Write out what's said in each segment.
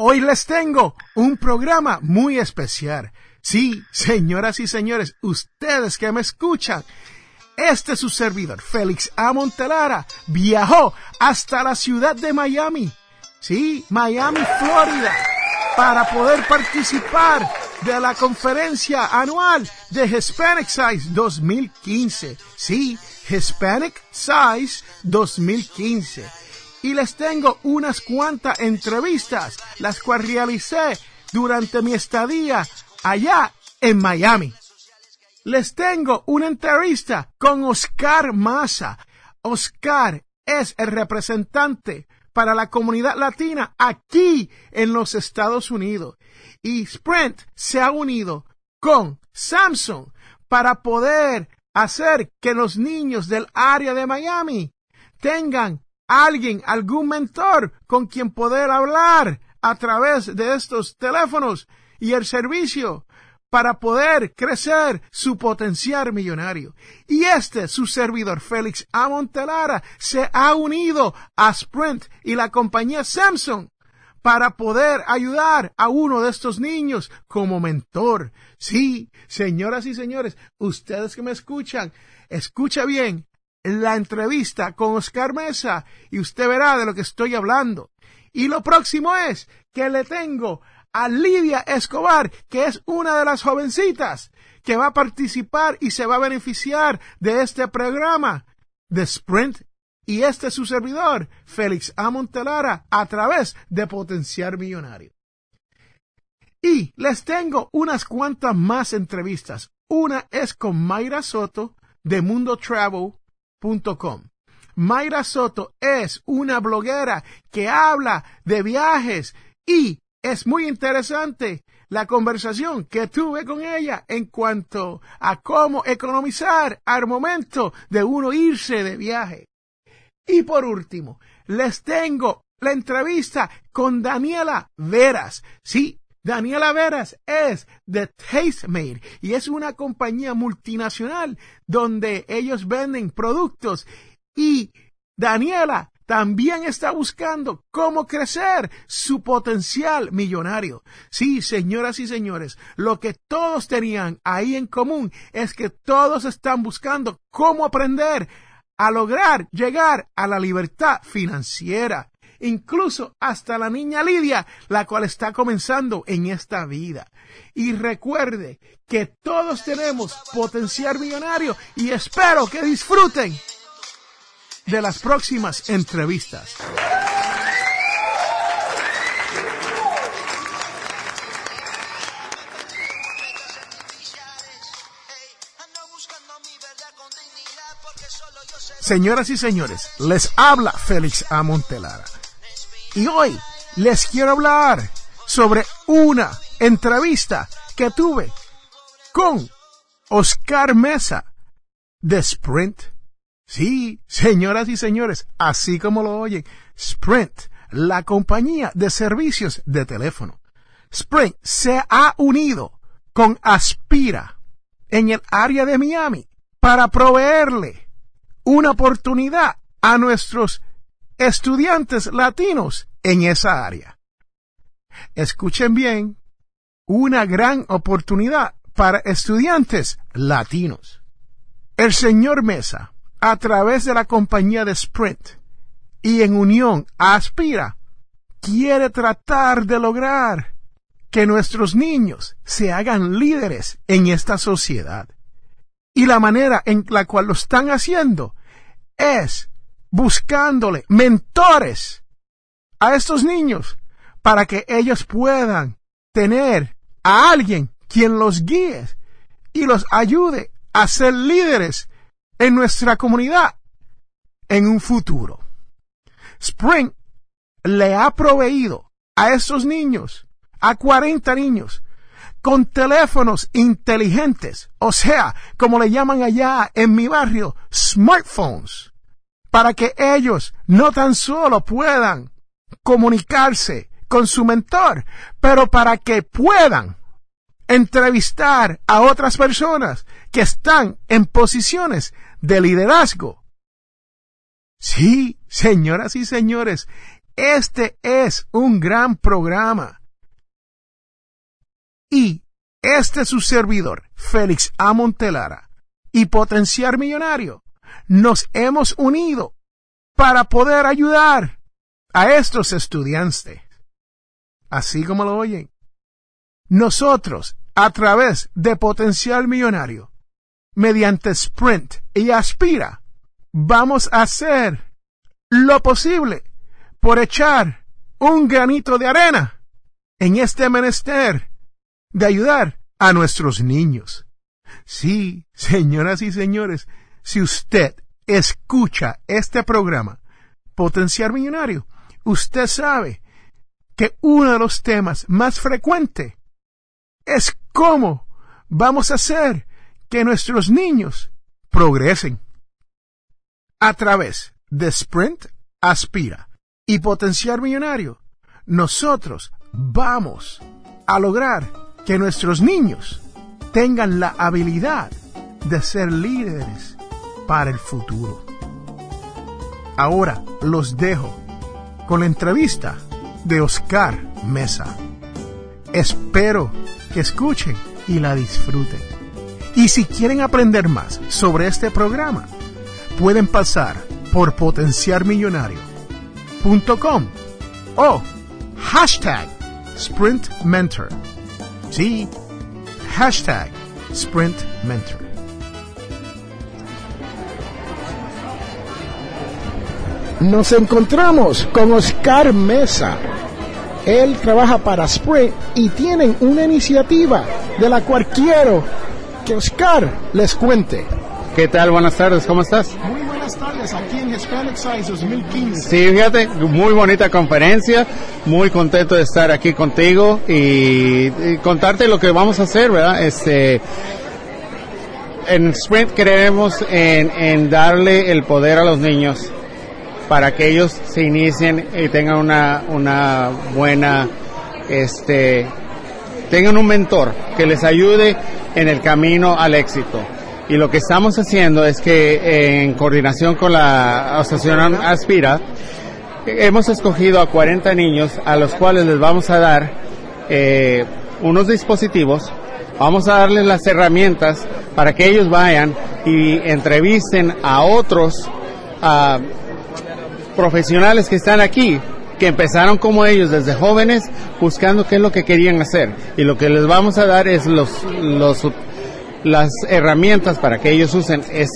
Hoy les tengo un programa muy especial. Sí, señoras y señores, ustedes que me escuchan, este es su servidor, Félix A. Montelara, viajó hasta la ciudad de Miami. Sí, Miami, Florida, para poder participar de la conferencia anual de Hispanic Size 2015. Sí, Hispanic Size 2015 y les tengo unas cuantas entrevistas, las cuales realicé durante mi estadía allá en Miami. Les tengo una entrevista con Oscar Massa. Oscar es el representante para la comunidad latina aquí en los Estados Unidos. Y Sprint se ha unido con Samsung para poder hacer que los niños del área de Miami tengan alguien, algún mentor con quien poder hablar a través de estos teléfonos y el servicio para poder crecer su potencial millonario. Y este, su servidor Félix A. Montelara, se ha unido a Sprint y la compañía Samsung para poder ayudar a uno de estos niños como mentor. Sí, señoras y señores, ustedes que me escuchan, escucha bien, la entrevista con Oscar Mesa y usted verá de lo que estoy hablando. Y lo próximo es que le tengo a Lidia Escobar, que es una de las jovencitas que va a participar y se va a beneficiar de este programa de Sprint y este es su servidor, Félix A. Montelara, a través de Potenciar Millonario. Y les tengo unas cuantas más entrevistas. Una es con Mayra Soto de Mundo Travel Mayra Soto es una bloguera que habla de viajes y es muy interesante la conversación que tuve con ella en cuanto a cómo economizar al momento de uno irse de viaje. Y por último, les tengo la entrevista con Daniela Veras. Sí, Daniela Veras es de Tastemade y es una compañía multinacional donde ellos venden productos y Daniela también está buscando cómo crecer su potencial millonario. Sí, señoras y señores, lo que todos tenían ahí en común es que todos están buscando cómo aprender a lograr llegar a la libertad financiera incluso hasta la niña Lidia, la cual está comenzando en esta vida. Y recuerde que todos tenemos potencial millonario y espero que disfruten de las próximas entrevistas. Señoras y señores, les habla Félix A. Y hoy les quiero hablar sobre una entrevista que tuve con Oscar Mesa de Sprint. Sí, señoras y señores, así como lo oyen, Sprint, la compañía de servicios de teléfono. Sprint se ha unido con Aspira en el área de Miami para proveerle una oportunidad a nuestros estudiantes latinos en esa área. Escuchen bien, una gran oportunidad para estudiantes latinos. El señor Mesa, a través de la compañía de Sprint y en unión Aspira, quiere tratar de lograr que nuestros niños se hagan líderes en esta sociedad. Y la manera en la cual lo están haciendo es buscándole mentores a estos niños para que ellos puedan tener a alguien quien los guíe y los ayude a ser líderes en nuestra comunidad en un futuro. Spring le ha proveído a estos niños, a 40 niños, con teléfonos inteligentes, o sea, como le llaman allá en mi barrio, smartphones, para que ellos no tan solo puedan comunicarse con su mentor, pero para que puedan entrevistar a otras personas que están en posiciones de liderazgo. Sí, señoras y señores, este es un gran programa. Y este es su servidor, Félix A. Montelara, y Potenciar Millonario, nos hemos unido para poder ayudar a estos estudiantes. Así como lo oyen. Nosotros, a través de Potencial Millonario, mediante Sprint y Aspira, vamos a hacer lo posible por echar un granito de arena en este menester de ayudar a nuestros niños. Sí, señoras y señores, si usted escucha este programa, Potenciar Millonario, usted sabe que uno de los temas más frecuentes es cómo vamos a hacer que nuestros niños progresen. A través de Sprint Aspira y Potenciar Millonario, nosotros vamos a lograr que nuestros niños tengan la habilidad de ser líderes para el futuro. Ahora los dejo con la entrevista de Oscar Mesa. Espero que escuchen y la disfruten. Y si quieren aprender más sobre este programa, pueden pasar por potenciarmillonario.com o hashtag Sprint Mentor. Sí, hashtag Sprint Mentor. Nos encontramos con Oscar Mesa. Él trabaja para Sprint y tienen una iniciativa de la cual quiero que Oscar les cuente. ¿Qué tal? Buenas tardes, ¿cómo estás? Muy buenas tardes, aquí en Hispanic Size 2015. Sí, fíjate, muy bonita conferencia, muy contento de estar aquí contigo y, y contarte lo que vamos a hacer, ¿verdad? Este, en Sprint creemos en, en darle el poder a los niños para que ellos se inicien y tengan una, una buena, este, tengan un mentor que les ayude en el camino al éxito. Y lo que estamos haciendo es que eh, en coordinación con la Asociación Aspira, hemos escogido a 40 niños a los cuales les vamos a dar eh, unos dispositivos, vamos a darles las herramientas para que ellos vayan y entrevisten a otros profesionales que están aquí, que empezaron como ellos desde jóvenes buscando qué es lo que querían hacer. Y lo que les vamos a dar es los, los las herramientas para que ellos usen es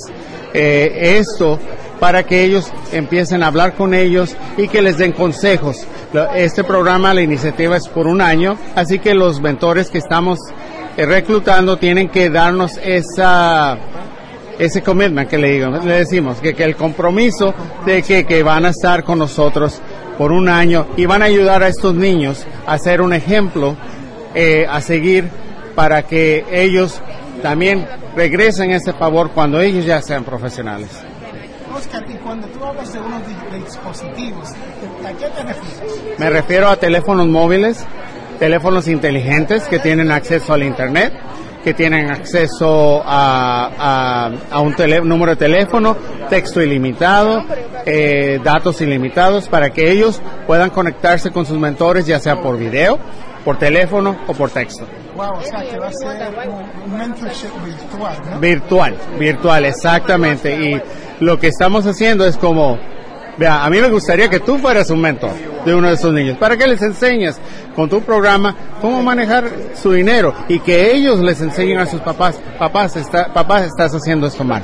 eh, esto para que ellos empiecen a hablar con ellos y que les den consejos. Este programa, la iniciativa es por un año, así que los mentores que estamos eh, reclutando tienen que darnos esa ese commitment que le, digo, le decimos, que, que el compromiso de que, que van a estar con nosotros por un año y van a ayudar a estos niños a ser un ejemplo eh, a seguir para que ellos también regresen ese favor cuando ellos ya sean profesionales. Oscar, y cuando tú hablas de unos di- dispositivos, ¿a qué te refieres? Me refiero a teléfonos móviles, teléfonos inteligentes que tienen acceso al Internet, que tienen acceso a, a, a un tele- número de teléfono, texto ilimitado, eh, datos ilimitados, para que ellos puedan conectarse con sus mentores, ya sea por video, por teléfono o por texto. Wow, o sea, que va a ser un, un mentorship virtual, ¿no? Virtual, virtual, exactamente. Y lo que estamos haciendo es como Vea, a mí me gustaría que tú fueras un mentor de uno de esos niños, para que les enseñes con tu programa cómo manejar su dinero y que ellos les enseñen a sus papás, papás, está, papás, estás haciendo esto mal.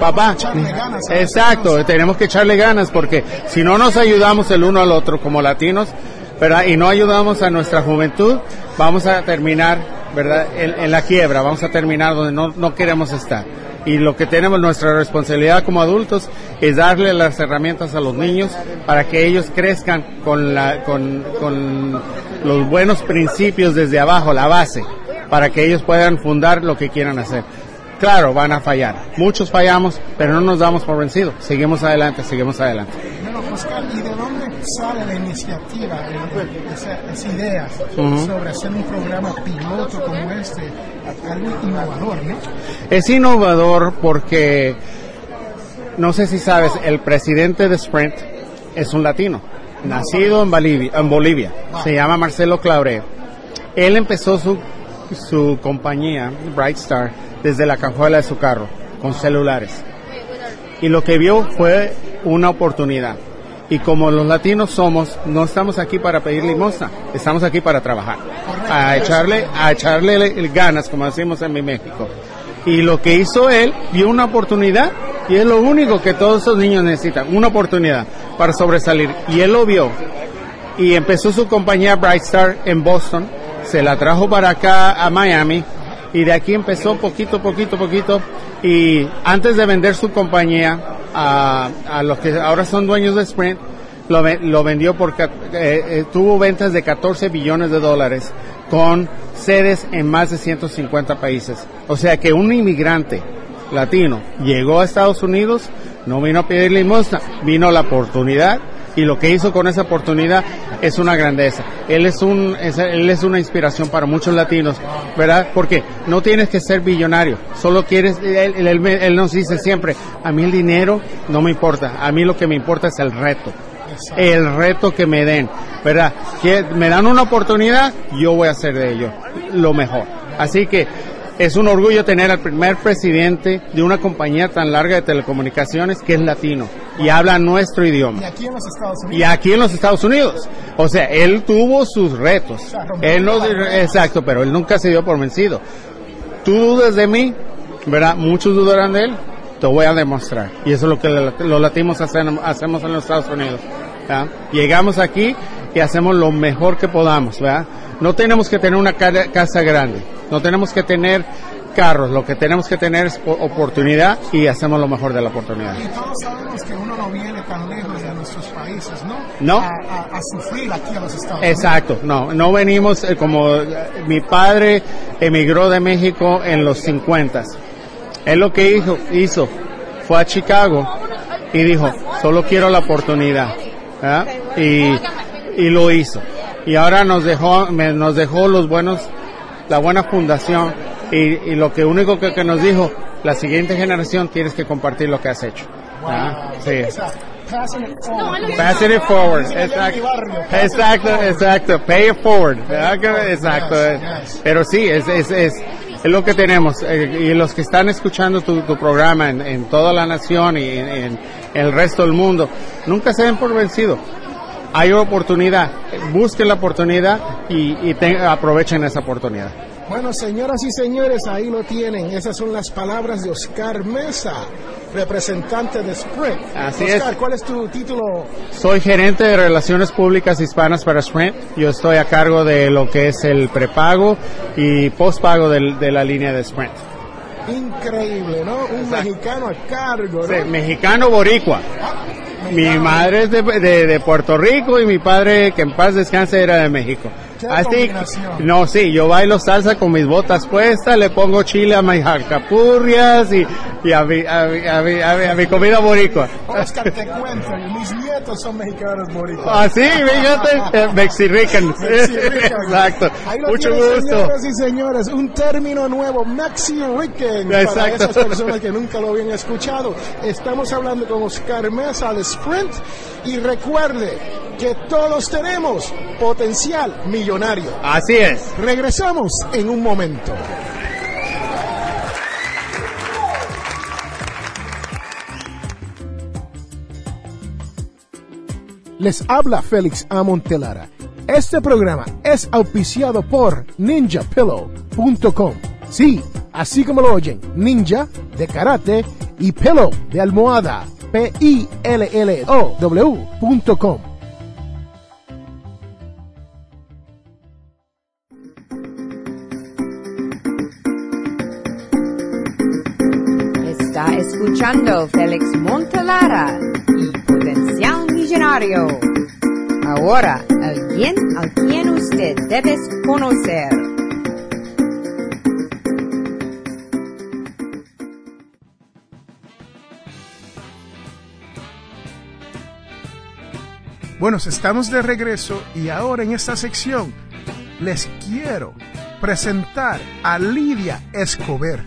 Papá, exacto, tenemos que echarle ganas porque si no nos ayudamos el uno al otro como latinos, ¿verdad? Y no ayudamos a nuestra juventud, vamos a terminar, ¿verdad? En, la quiebra, vamos a terminar donde no, no queremos estar y lo que tenemos nuestra responsabilidad como adultos es darle las herramientas a los niños para que ellos crezcan con, la, con, con los buenos principios desde abajo, la base, para que ellos puedan fundar lo que quieran hacer. Claro, van a fallar. Muchos fallamos, pero no nos damos por vencidos. Seguimos adelante, seguimos adelante. ¿y de sale la iniciativa, esas ideas sobre hacer un programa piloto como este? Algo innovador, ¿no? Es innovador porque, no sé si sabes, el presidente de Sprint es un latino, nacido en Bolivia. En Bolivia. Se llama Marcelo Claure. Él empezó su, su compañía, Bright Star, desde la cajuela de su carro, con celulares. Y lo que vio fue una oportunidad. Y como los latinos somos, no estamos aquí para pedir limosna, estamos aquí para trabajar, a echarle, a echarle ganas, como decimos en mi México. Y lo que hizo él, vio una oportunidad, y es lo único que todos esos niños necesitan, una oportunidad para sobresalir. Y él lo vio. Y empezó su compañía Bright Star en Boston, se la trajo para acá a Miami, y de aquí empezó poquito, poquito, poquito. Y antes de vender su compañía a, a los que ahora son dueños de Sprint, lo, lo vendió porque eh, eh, tuvo ventas de 14 billones de dólares con sedes en más de 150 países. O sea que un inmigrante latino llegó a Estados Unidos, no vino a pedir limosna, vino la oportunidad y lo que hizo con esa oportunidad es una grandeza. Él es un él es una inspiración para muchos latinos, ¿verdad? Porque no tienes que ser billonario, solo quieres él, él, nos dice siempre, a mí el dinero no me importa, a mí lo que me importa es el reto. El reto que me den, ¿verdad? Que me dan una oportunidad, yo voy a hacer de ello lo mejor. Así que es un orgullo tener al primer presidente de una compañía tan larga de telecomunicaciones que es latino y habla nuestro idioma. Y aquí en los Estados Unidos. Y aquí en los Estados Unidos. O sea, él tuvo sus retos. él no, exacto, pero él nunca se dio por vencido. Tú dudas de mí, ¿verdad? Muchos dudarán de él. Te voy a demostrar. Y eso es lo que los latinos hacemos en los Estados Unidos. Llegamos aquí y hacemos lo mejor que podamos, ¿verdad? No tenemos que tener una casa grande, no tenemos que tener carros, lo que tenemos que tener es oportunidad y hacemos lo mejor de la oportunidad. Y todos sabemos que uno no viene tan lejos de nuestros países, ¿no? No. A, sufrir aquí a los Estados Unidos. Exacto, no, no venimos eh, como eh, mi padre emigró de México en los 50. Él lo que hizo, hizo fue a Chicago y dijo, solo quiero la oportunidad. Y, y lo hizo. Y ahora nos dejó, nos dejó los buenos, la buena fundación y, lo que único que, nos dijo, la siguiente generación tienes que compartir lo que has hecho. Sí. Passing it forward. Exacto. Exacto, exacto. Pay it forward. Exacto. Pero sí, es, es, es, es lo que tenemos. Eh, y los que están escuchando tu, tu programa en, en, toda la nación y en, el resto del mundo, nunca se den por vencido hay oportunidad, busquen la oportunidad y, y aprovechen esa oportunidad. Bueno, señoras y señores, ahí lo tienen. Esas son las palabras de Oscar Mesa, representante de Sprint. Así Oscar, ¿cuál es tu título? Soy gerente de Relaciones Públicas Hispanas para Sprint. Yo estoy a cargo de lo que es el prepago y postpago de, de la línea de Sprint. Increíble, ¿no? Un mexicano a cargo, ¿no? Sí, mexicano boricua. Ah, mi madre es de, de, de, Puerto Rico y mi padre, que en paz descanse, era de México. Así, no, sí, yo bailo salsa con mis botas puestas, le pongo chile a mis alcapurrias y, y a, mi, a, mi, a, mi, a, mi, comida boricua. Oscar, te cuento, mis nietos son mexicanos boricuas. Ah, sí, fíjate, eh. Exacto. Mucho gusto. Señoras y señores, un término nuevo, Mexirican. Exacto. Para esas personas que nunca lo habían escuchado. Estamos hablando con Oscar Mesa de Sprint y recuerde que todos tenemos potencial millonario. Así es. Regresamos en un momento. Les habla Félix Amontelara. Este programa es auspiciado por ninjapillow.com. Sí, así como lo oyen, ninja de karate y pillow de almohada. P-I-L-L-O-W.com. escuchando Félix Montelara y Potencial Millonario. Ahora, alguien a quien usted debe conocer. Bueno, estamos de regreso y ahora en esta sección les quiero presentar a Lidia Escobar,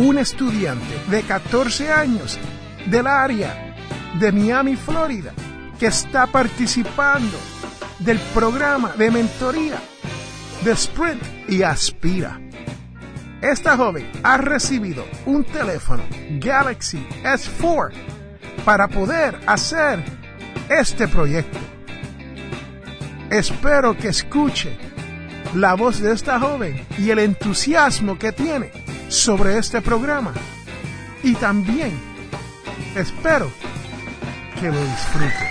una estudiante de 14 años del área de Miami, Florida, que está participando del programa de mentoría de Sprint y Aspira. Esta joven ha recibido un teléfono Galaxy S4 para poder hacer este proyecto. Espero que escuche la voz de esta joven y el entusiasmo que tiene sobre este programa. Y también espero que lo disfrute.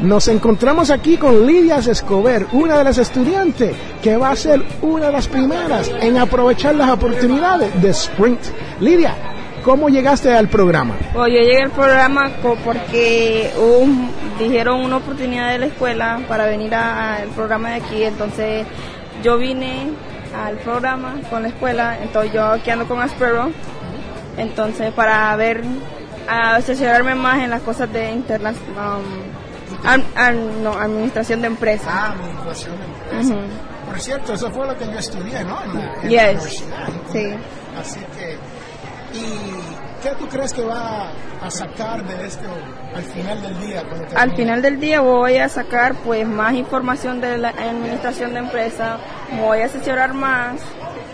Nos encontramos aquí con Lidia Escobar, una de las estudiantes que va a ser una de las primeras en aprovechar las oportunidades de Sprint. Lidia, ¿cómo llegaste al programa? Pues yo llegué al programa porque dijeron una oportunidad de la escuela para venir al programa de aquí, entonces yo vine al programa con la escuela, entonces yo aquí ando con Aspero, entonces para ver, a asesorarme más en las cosas de internas. Um, no, administración de empresas. Ah, administración de empresas. Uh -huh. Por cierto, eso fue lo que yo estudié, ¿no? En la, en yes. la universidad. Sí. Así que, ¿y qué tú crees que va a sacar de esto al final del día? Al final del día voy a sacar pues más información de la administración de empresas, voy a asesorar más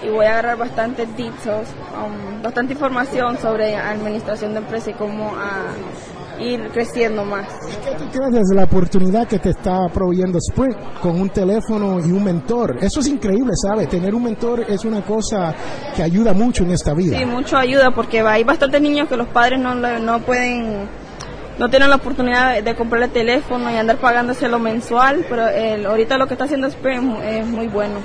y voy a agarrar bastante details, um, bastante información sobre administración de empresas y cómo uh, ir creciendo más. ¿Y qué tú tienes desde la oportunidad que te está proveyendo Sprint con un teléfono y un mentor? Eso es increíble, ¿sabes? Tener un mentor es una cosa que ayuda mucho en esta vida. Sí, mucho ayuda porque hay bastantes niños que los padres no, no pueden no tienen la oportunidad de, de comprar el teléfono y andar pagándoselo mensual, pero el, ahorita lo que está haciendo Sprint es muy bueno.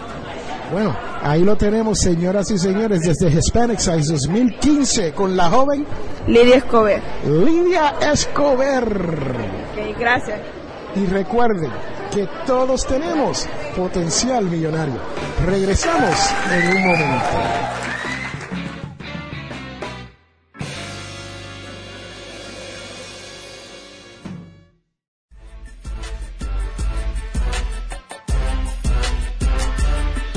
Bueno, ahí lo tenemos, señoras y señores, desde Hispanic Size 2015 con la joven Lidia Escobar. Lidia Escobar. Ok, gracias. Y recuerden que todos tenemos potencial millonario. Regresamos en un momento.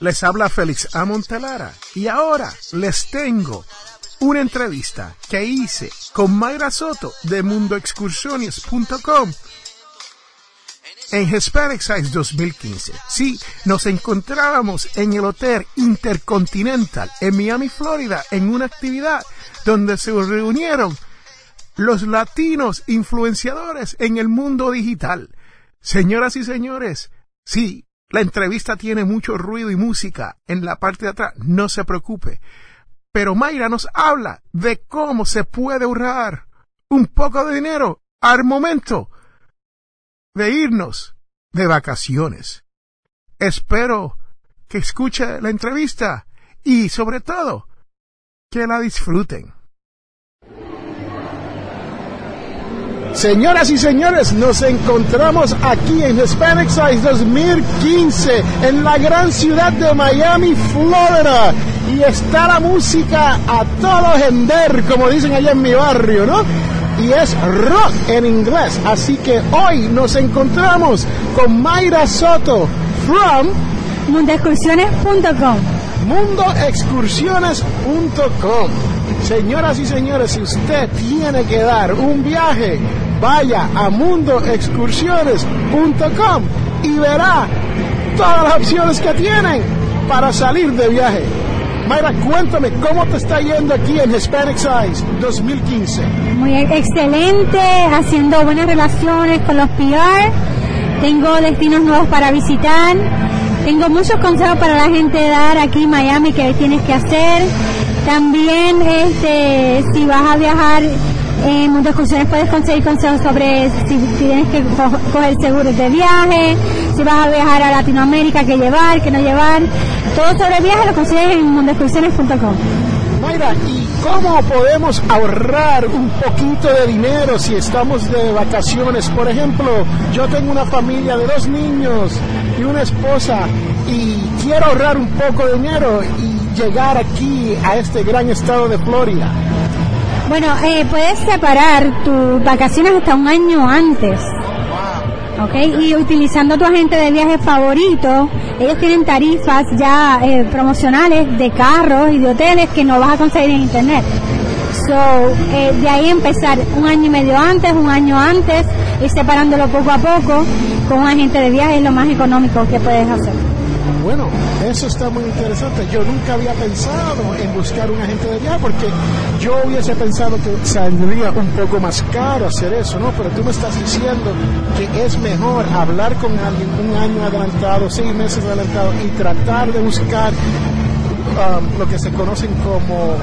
Les habla Félix A. Montelara y ahora les tengo una entrevista que hice con Mayra Soto de mundoexcursiones.com en Hispanic Size 2015. Sí, nos encontrábamos en el Hotel Intercontinental en Miami, Florida, en una actividad donde se reunieron los latinos influenciadores en el mundo digital. Señoras y señores, sí, la entrevista tiene mucho ruido y música en la parte de atrás, no se preocupe. Pero Mayra nos habla de cómo se puede ahorrar un poco de dinero al momento de irnos de vacaciones. Espero que escuche la entrevista y sobre todo que la disfruten. Señoras y señores, nos encontramos aquí en Hispanic Size 2015 en la gran ciudad de Miami, Florida. Y está la música a todo gender, como dicen allá en mi barrio, ¿no? Y es rock en inglés. Así que hoy nos encontramos con Mayra Soto from mundoexcursiones.com. Mundoexcursiones.com. Señoras y señores, si usted tiene que dar un viaje, vaya a mundoexcursiones.com y verá todas las opciones que tienen para salir de viaje. Mayra, cuéntame, ¿cómo te está yendo aquí en Hispanic Size 2015? Muy excelente, haciendo buenas relaciones con los PR. Tengo destinos nuevos para visitar. Tengo muchos consejos para la gente dar aquí en Miami que tienes que hacer. También, este, si vas a viajar en Mundo Excursiones puedes conseguir consejos sobre si, tienes que coger seguros de viaje, si vas a viajar a Latinoamérica, qué llevar, qué no llevar. Todo sobre viaje lo consigues en mundoexcursiones.com. Mayra, ¿y cómo podemos ahorrar un poquito de dinero si estamos de vacaciones? Por ejemplo, yo tengo una familia de dos niños y una esposa y quiero ahorrar un poco de dinero y llegar aquí a este gran estado de Florida. Bueno, eh, puedes separar tus vacaciones hasta un año antes. ¿ok? Y utilizando tu agente de viaje favorito, ellos tienen tarifas ya eh, promocionales de carros y de hoteles que no vas a conseguir en internet. So, eh, de ahí empezar un año y medio antes, un año antes, y separándolo poco a poco con un agente de viaje es lo más económico que puedes hacer. Bueno, eso está muy interesante. Yo nunca había pensado en buscar un agente de viaje porque yo hubiese pensado que saldría un poco más caro hacer eso, ¿no? Pero tú me estás diciendo que es mejor hablar con alguien un año adelantado, seis meses adelantado y tratar de buscar um, lo que se conocen como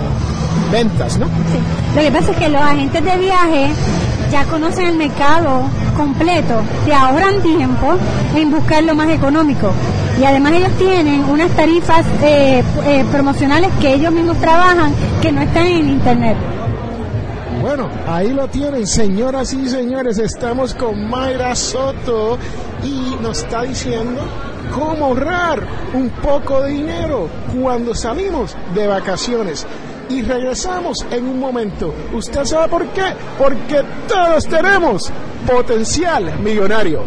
ventas, ¿no? Sí. Lo que pasa es que los agentes de viaje ya conocen el mercado completo, te ahorran tiempo en buscar lo más económico. Y además ellos tienen unas tarifas eh, eh, promocionales que ellos mismos trabajan que no están en internet. Bueno, ahí lo tienen, señoras y señores. Estamos con Mayra Soto y nos está diciendo cómo ahorrar un poco de dinero cuando salimos de vacaciones. Y regresamos en un momento. ¿Usted sabe por qué? Porque todos tenemos potencial millonario.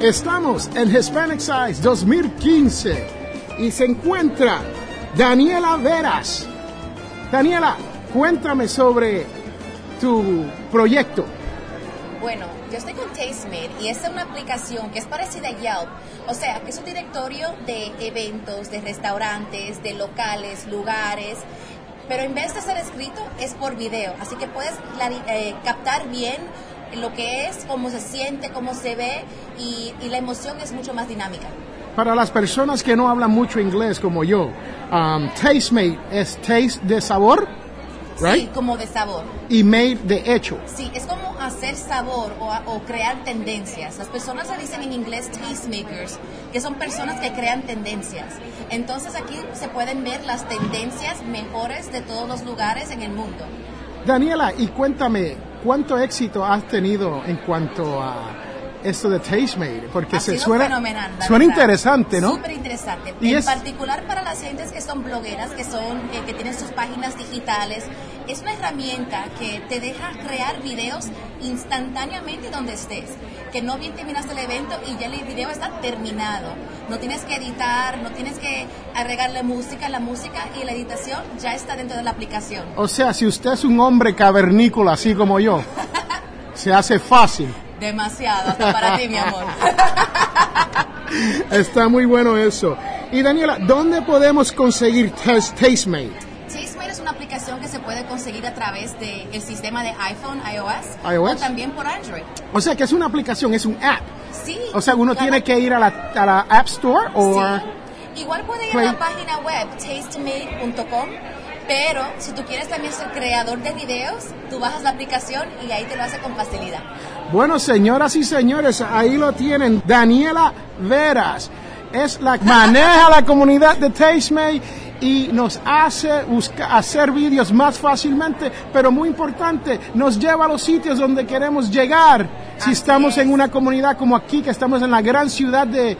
Estamos en Hispanic Size 2015 y se encuentra Daniela Veras. Daniela, cuéntame sobre tu proyecto. Bueno, yo estoy con Tastemade y esta es una aplicación que es parecida a Yelp, o sea, que es un directorio de eventos, de restaurantes, de locales, lugares, pero en vez de ser escrito es por video, así que puedes eh, captar bien lo que es, cómo se siente, cómo se ve y, y, la emoción es mucho más dinámica. Para las personas que no hablan mucho inglés como yo, um, Tastemade es taste de sabor, right? Sí, como de sabor. Y made de hecho. Sí, es como hacer sabor o, o, crear tendencias. Las personas se dicen en inglés tastemakers, que son personas que crean tendencias. Entonces aquí se pueden ver las tendencias mejores de todos los lugares en el mundo. Daniela, y cuéntame, ¿cuánto éxito has tenido en cuanto a esto de Tastemade? Porque ha se suena, suena interesante, ¿no? Súper interesante. Y en es- particular para las gentes que son blogueras, que son eh, que tienen sus páginas digitales, es una herramienta que te deja crear videos instantáneamente donde estés. Que no bien terminaste el evento y ya el video está terminado. No tienes que editar, no tienes que agregarle música, la música y la editación ya está dentro de la aplicación. O sea, si usted es un hombre cavernícola así como yo, se hace fácil. Demasiado, hasta para ti, mi amor. Está muy bueno eso. Y Daniela, ¿dónde podemos conseguir Tastemate? Una aplicación que se puede conseguir a través del sistema de iPhone, iOS, iOS, o también por Android. O sea que es una aplicación, es un app. Sí. O sea, uno tiene que ir a la, a la App Store o... Sí. Igual puede ir a la página web tastemate.com pero si tú quieres también ser creador de videos, tú bajas la aplicación y ahí te lo hace con facilidad. Bueno, señoras y señores, ahí lo tienen. Daniela Veras es la que maneja la comunidad de Tastemate y nos hace buscar, hacer vídeos más fácilmente, pero muy importante, nos lleva a los sitios donde queremos llegar. Si estamos en una comunidad como aquí, que estamos en la gran ciudad de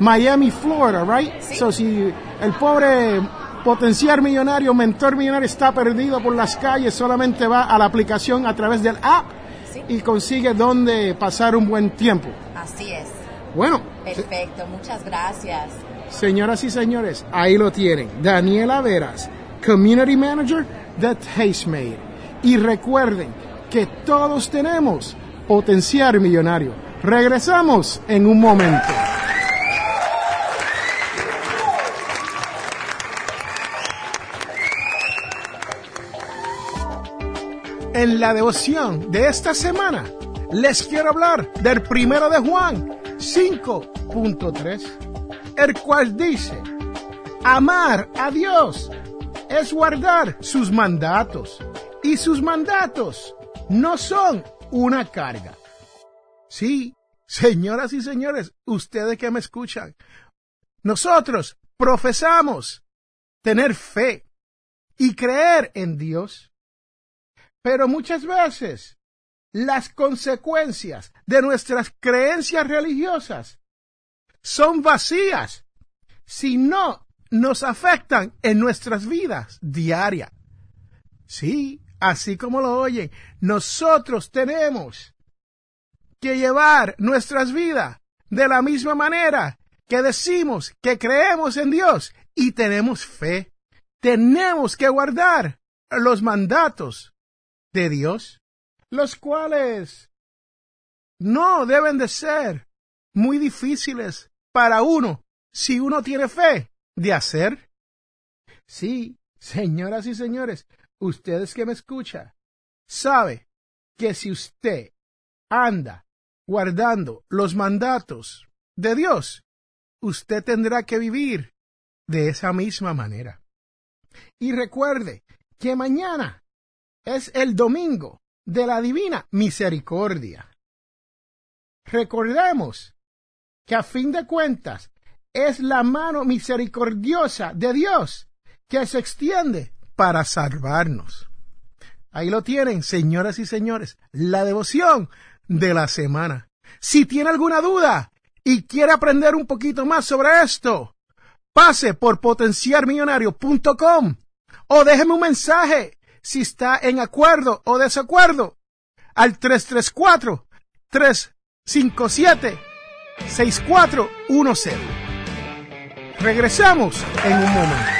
Miami, Florida, right? Sí. So, si el pobre potenciar millonario, mentor millonario está perdido por las calles, solamente va a la aplicación a través del app sí. y consigue donde pasar un buen tiempo. Así es. Bueno. Perfecto, muchas gracias. Señoras y señores, ahí lo tienen. Daniela Veras, Community Manager de Tastemade. Y recuerden que todos tenemos potenciar millonario. Regresamos en un momento. En la devoción de esta semana les quiero hablar del primero de Juan 5.3, el cual dice, amar a Dios es guardar sus mandatos y sus mandatos no son una carga. Sí, señoras y señores, ustedes que me escuchan, nosotros profesamos tener fe y creer en Dios. Pero muchas veces las consecuencias de nuestras creencias religiosas son vacías si no nos afectan en nuestras vidas diarias. Sí, así como lo oyen, nosotros tenemos que llevar nuestras vidas de la misma manera que decimos que creemos en Dios y tenemos fe. Tenemos que guardar los mandatos de Dios, los cuales no deben de ser muy difíciles para uno si uno tiene fe de hacer. Sí, señoras y señores, ustedes que me escuchan, sabe que si usted anda guardando los mandatos de Dios, usted tendrá que vivir de esa misma manera. Y recuerde que mañana es el domingo de la divina misericordia. Recordemos que a fin de cuentas es la mano misericordiosa de Dios que se extiende para salvarnos. Ahí lo tienen, señoras y señores, la devoción de la semana. Si tiene alguna duda y quiere aprender un poquito más sobre esto, pase por potenciarmillonario.com o déjeme un mensaje si está en acuerdo o desacuerdo al 334-357-6410. Regresamos en un momento.